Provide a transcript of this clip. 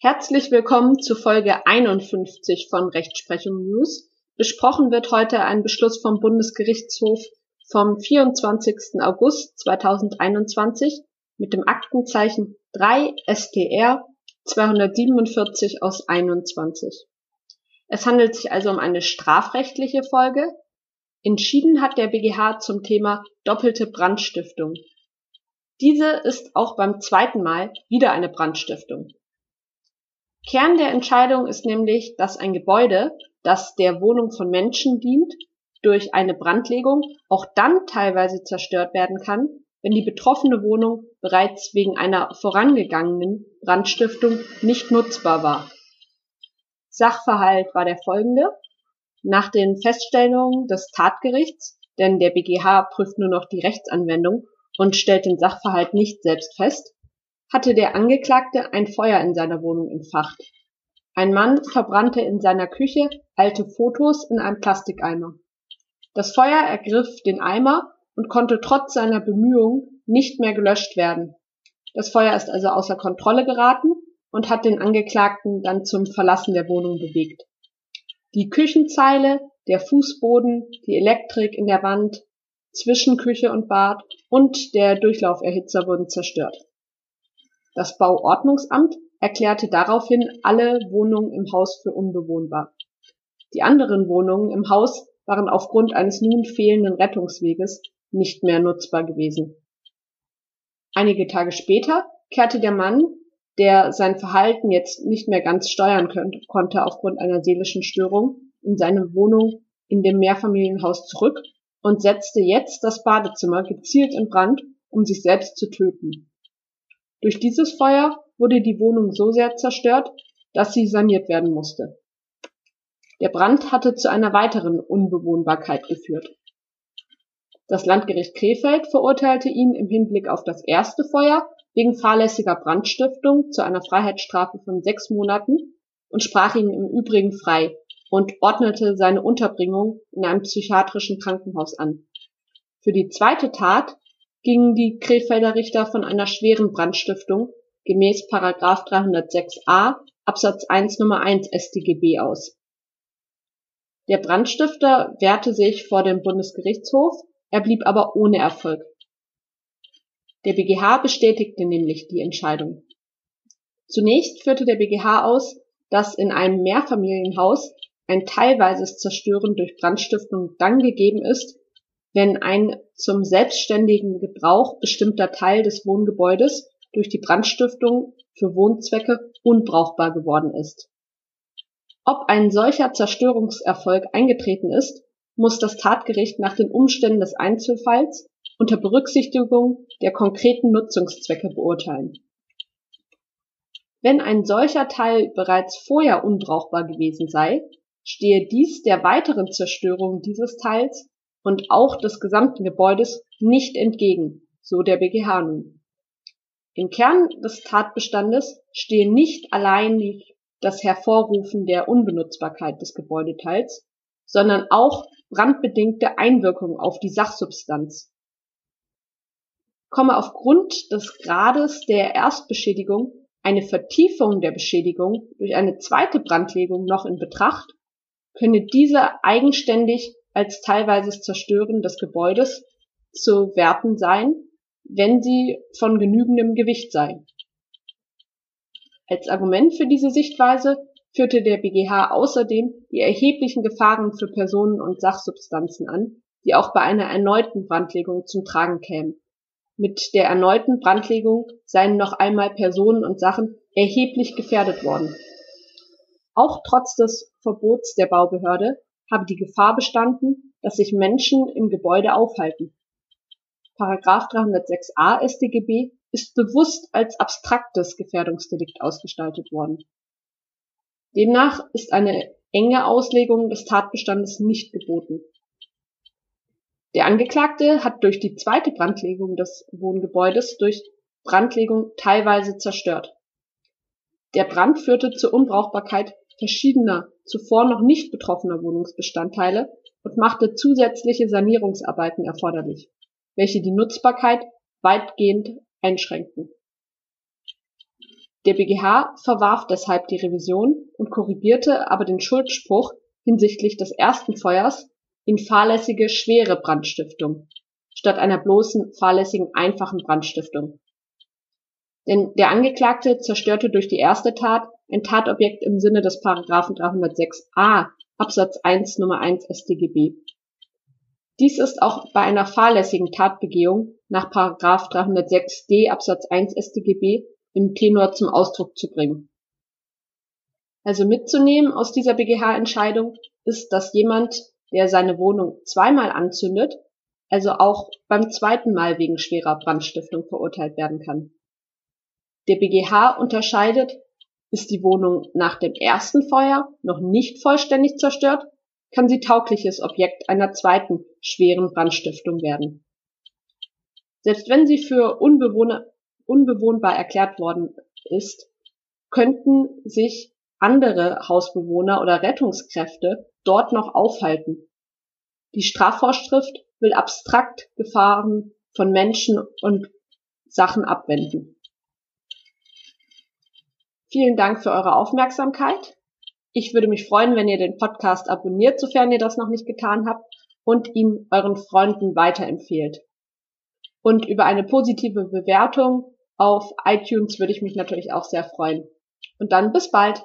Herzlich willkommen zu Folge 51 von Rechtsprechung News. Besprochen wird heute ein Beschluss vom Bundesgerichtshof vom 24. August 2021 mit dem Aktenzeichen 3 STR 247 aus 21. Es handelt sich also um eine strafrechtliche Folge. Entschieden hat der BGH zum Thema doppelte Brandstiftung. Diese ist auch beim zweiten Mal wieder eine Brandstiftung. Kern der Entscheidung ist nämlich, dass ein Gebäude, das der Wohnung von Menschen dient, durch eine Brandlegung auch dann teilweise zerstört werden kann, wenn die betroffene Wohnung bereits wegen einer vorangegangenen Brandstiftung nicht nutzbar war. Sachverhalt war der folgende. Nach den Feststellungen des Tatgerichts, denn der BGH prüft nur noch die Rechtsanwendung und stellt den Sachverhalt nicht selbst fest, hatte der Angeklagte ein Feuer in seiner Wohnung entfacht. Ein Mann verbrannte in seiner Küche alte Fotos in einem Plastikeimer. Das Feuer ergriff den Eimer und konnte trotz seiner Bemühungen nicht mehr gelöscht werden. Das Feuer ist also außer Kontrolle geraten und hat den Angeklagten dann zum Verlassen der Wohnung bewegt. Die Küchenzeile, der Fußboden, die Elektrik in der Wand, zwischen Küche und Bad und der Durchlauferhitzer wurden zerstört. Das Bauordnungsamt erklärte daraufhin alle Wohnungen im Haus für unbewohnbar. Die anderen Wohnungen im Haus waren aufgrund eines nun fehlenden Rettungsweges nicht mehr nutzbar gewesen. Einige Tage später kehrte der Mann der sein Verhalten jetzt nicht mehr ganz steuern könnte, konnte aufgrund einer seelischen Störung in seine Wohnung in dem Mehrfamilienhaus zurück und setzte jetzt das Badezimmer gezielt in Brand, um sich selbst zu töten. Durch dieses Feuer wurde die Wohnung so sehr zerstört, dass sie saniert werden musste. Der Brand hatte zu einer weiteren Unbewohnbarkeit geführt. Das Landgericht Krefeld verurteilte ihn im Hinblick auf das erste Feuer wegen fahrlässiger Brandstiftung zu einer Freiheitsstrafe von sechs Monaten und sprach ihn im Übrigen frei und ordnete seine Unterbringung in einem psychiatrischen Krankenhaus an. Für die zweite Tat gingen die Krefelder Richter von einer schweren Brandstiftung gemäß 306a Absatz 1 Nummer 1 StGB aus. Der Brandstifter wehrte sich vor dem Bundesgerichtshof, er blieb aber ohne Erfolg. Der BGH bestätigte nämlich die Entscheidung. Zunächst führte der BGH aus, dass in einem Mehrfamilienhaus ein teilweises Zerstören durch Brandstiftung dann gegeben ist, wenn ein zum selbstständigen Gebrauch bestimmter Teil des Wohngebäudes durch die Brandstiftung für Wohnzwecke unbrauchbar geworden ist. Ob ein solcher Zerstörungserfolg eingetreten ist, muss das Tatgericht nach den Umständen des Einzelfalls unter Berücksichtigung der konkreten Nutzungszwecke beurteilen. Wenn ein solcher Teil bereits vorher unbrauchbar gewesen sei, stehe dies der weiteren Zerstörung dieses Teils und auch des gesamten Gebäudes nicht entgegen, so der BGH nun. Im Kern des Tatbestandes stehe nicht alleinig das Hervorrufen der Unbenutzbarkeit des Gebäudeteils, sondern auch brandbedingte Einwirkung auf die Sachsubstanz, komme aufgrund des Grades der Erstbeschädigung eine Vertiefung der Beschädigung durch eine zweite Brandlegung noch in Betracht, könne diese eigenständig als teilweises Zerstören des Gebäudes zu werten sein, wenn sie von genügendem Gewicht sei. Als Argument für diese Sichtweise führte der BGH außerdem die erheblichen Gefahren für Personen und Sachsubstanzen an, die auch bei einer erneuten Brandlegung zum Tragen kämen mit der erneuten Brandlegung seien noch einmal Personen und Sachen erheblich gefährdet worden. Auch trotz des Verbots der Baubehörde habe die Gefahr bestanden, dass sich Menschen im Gebäude aufhalten. Paragraph 306a StGB ist bewusst als abstraktes Gefährdungsdelikt ausgestaltet worden. Demnach ist eine enge Auslegung des Tatbestandes nicht geboten. Der Angeklagte hat durch die zweite Brandlegung des Wohngebäudes durch Brandlegung teilweise zerstört. Der Brand führte zur Unbrauchbarkeit verschiedener zuvor noch nicht betroffener Wohnungsbestandteile und machte zusätzliche Sanierungsarbeiten erforderlich, welche die Nutzbarkeit weitgehend einschränkten. Der BGH verwarf deshalb die Revision und korrigierte aber den Schuldspruch hinsichtlich des ersten Feuers in fahrlässige schwere Brandstiftung statt einer bloßen fahrlässigen einfachen Brandstiftung. Denn der Angeklagte zerstörte durch die erste Tat ein Tatobjekt im Sinne des Paragraphen 306a Absatz 1 Nummer 1 StGB. Dies ist auch bei einer fahrlässigen Tatbegehung nach Paragraph 306d Absatz 1 StGB im Tenor zum Ausdruck zu bringen. Also mitzunehmen aus dieser BGH-Entscheidung ist, dass jemand, der seine Wohnung zweimal anzündet, also auch beim zweiten Mal wegen schwerer Brandstiftung verurteilt werden kann. Der BGH unterscheidet, ist die Wohnung nach dem ersten Feuer noch nicht vollständig zerstört, kann sie taugliches Objekt einer zweiten schweren Brandstiftung werden. Selbst wenn sie für unbewohnbar erklärt worden ist, könnten sich andere Hausbewohner oder Rettungskräfte dort noch aufhalten. Die Strafvorschrift will abstrakt Gefahren von Menschen und Sachen abwenden. Vielen Dank für eure Aufmerksamkeit. Ich würde mich freuen, wenn ihr den Podcast abonniert, sofern ihr das noch nicht getan habt, und ihn euren Freunden weiterempfehlt. Und über eine positive Bewertung auf iTunes würde ich mich natürlich auch sehr freuen. Und dann bis bald.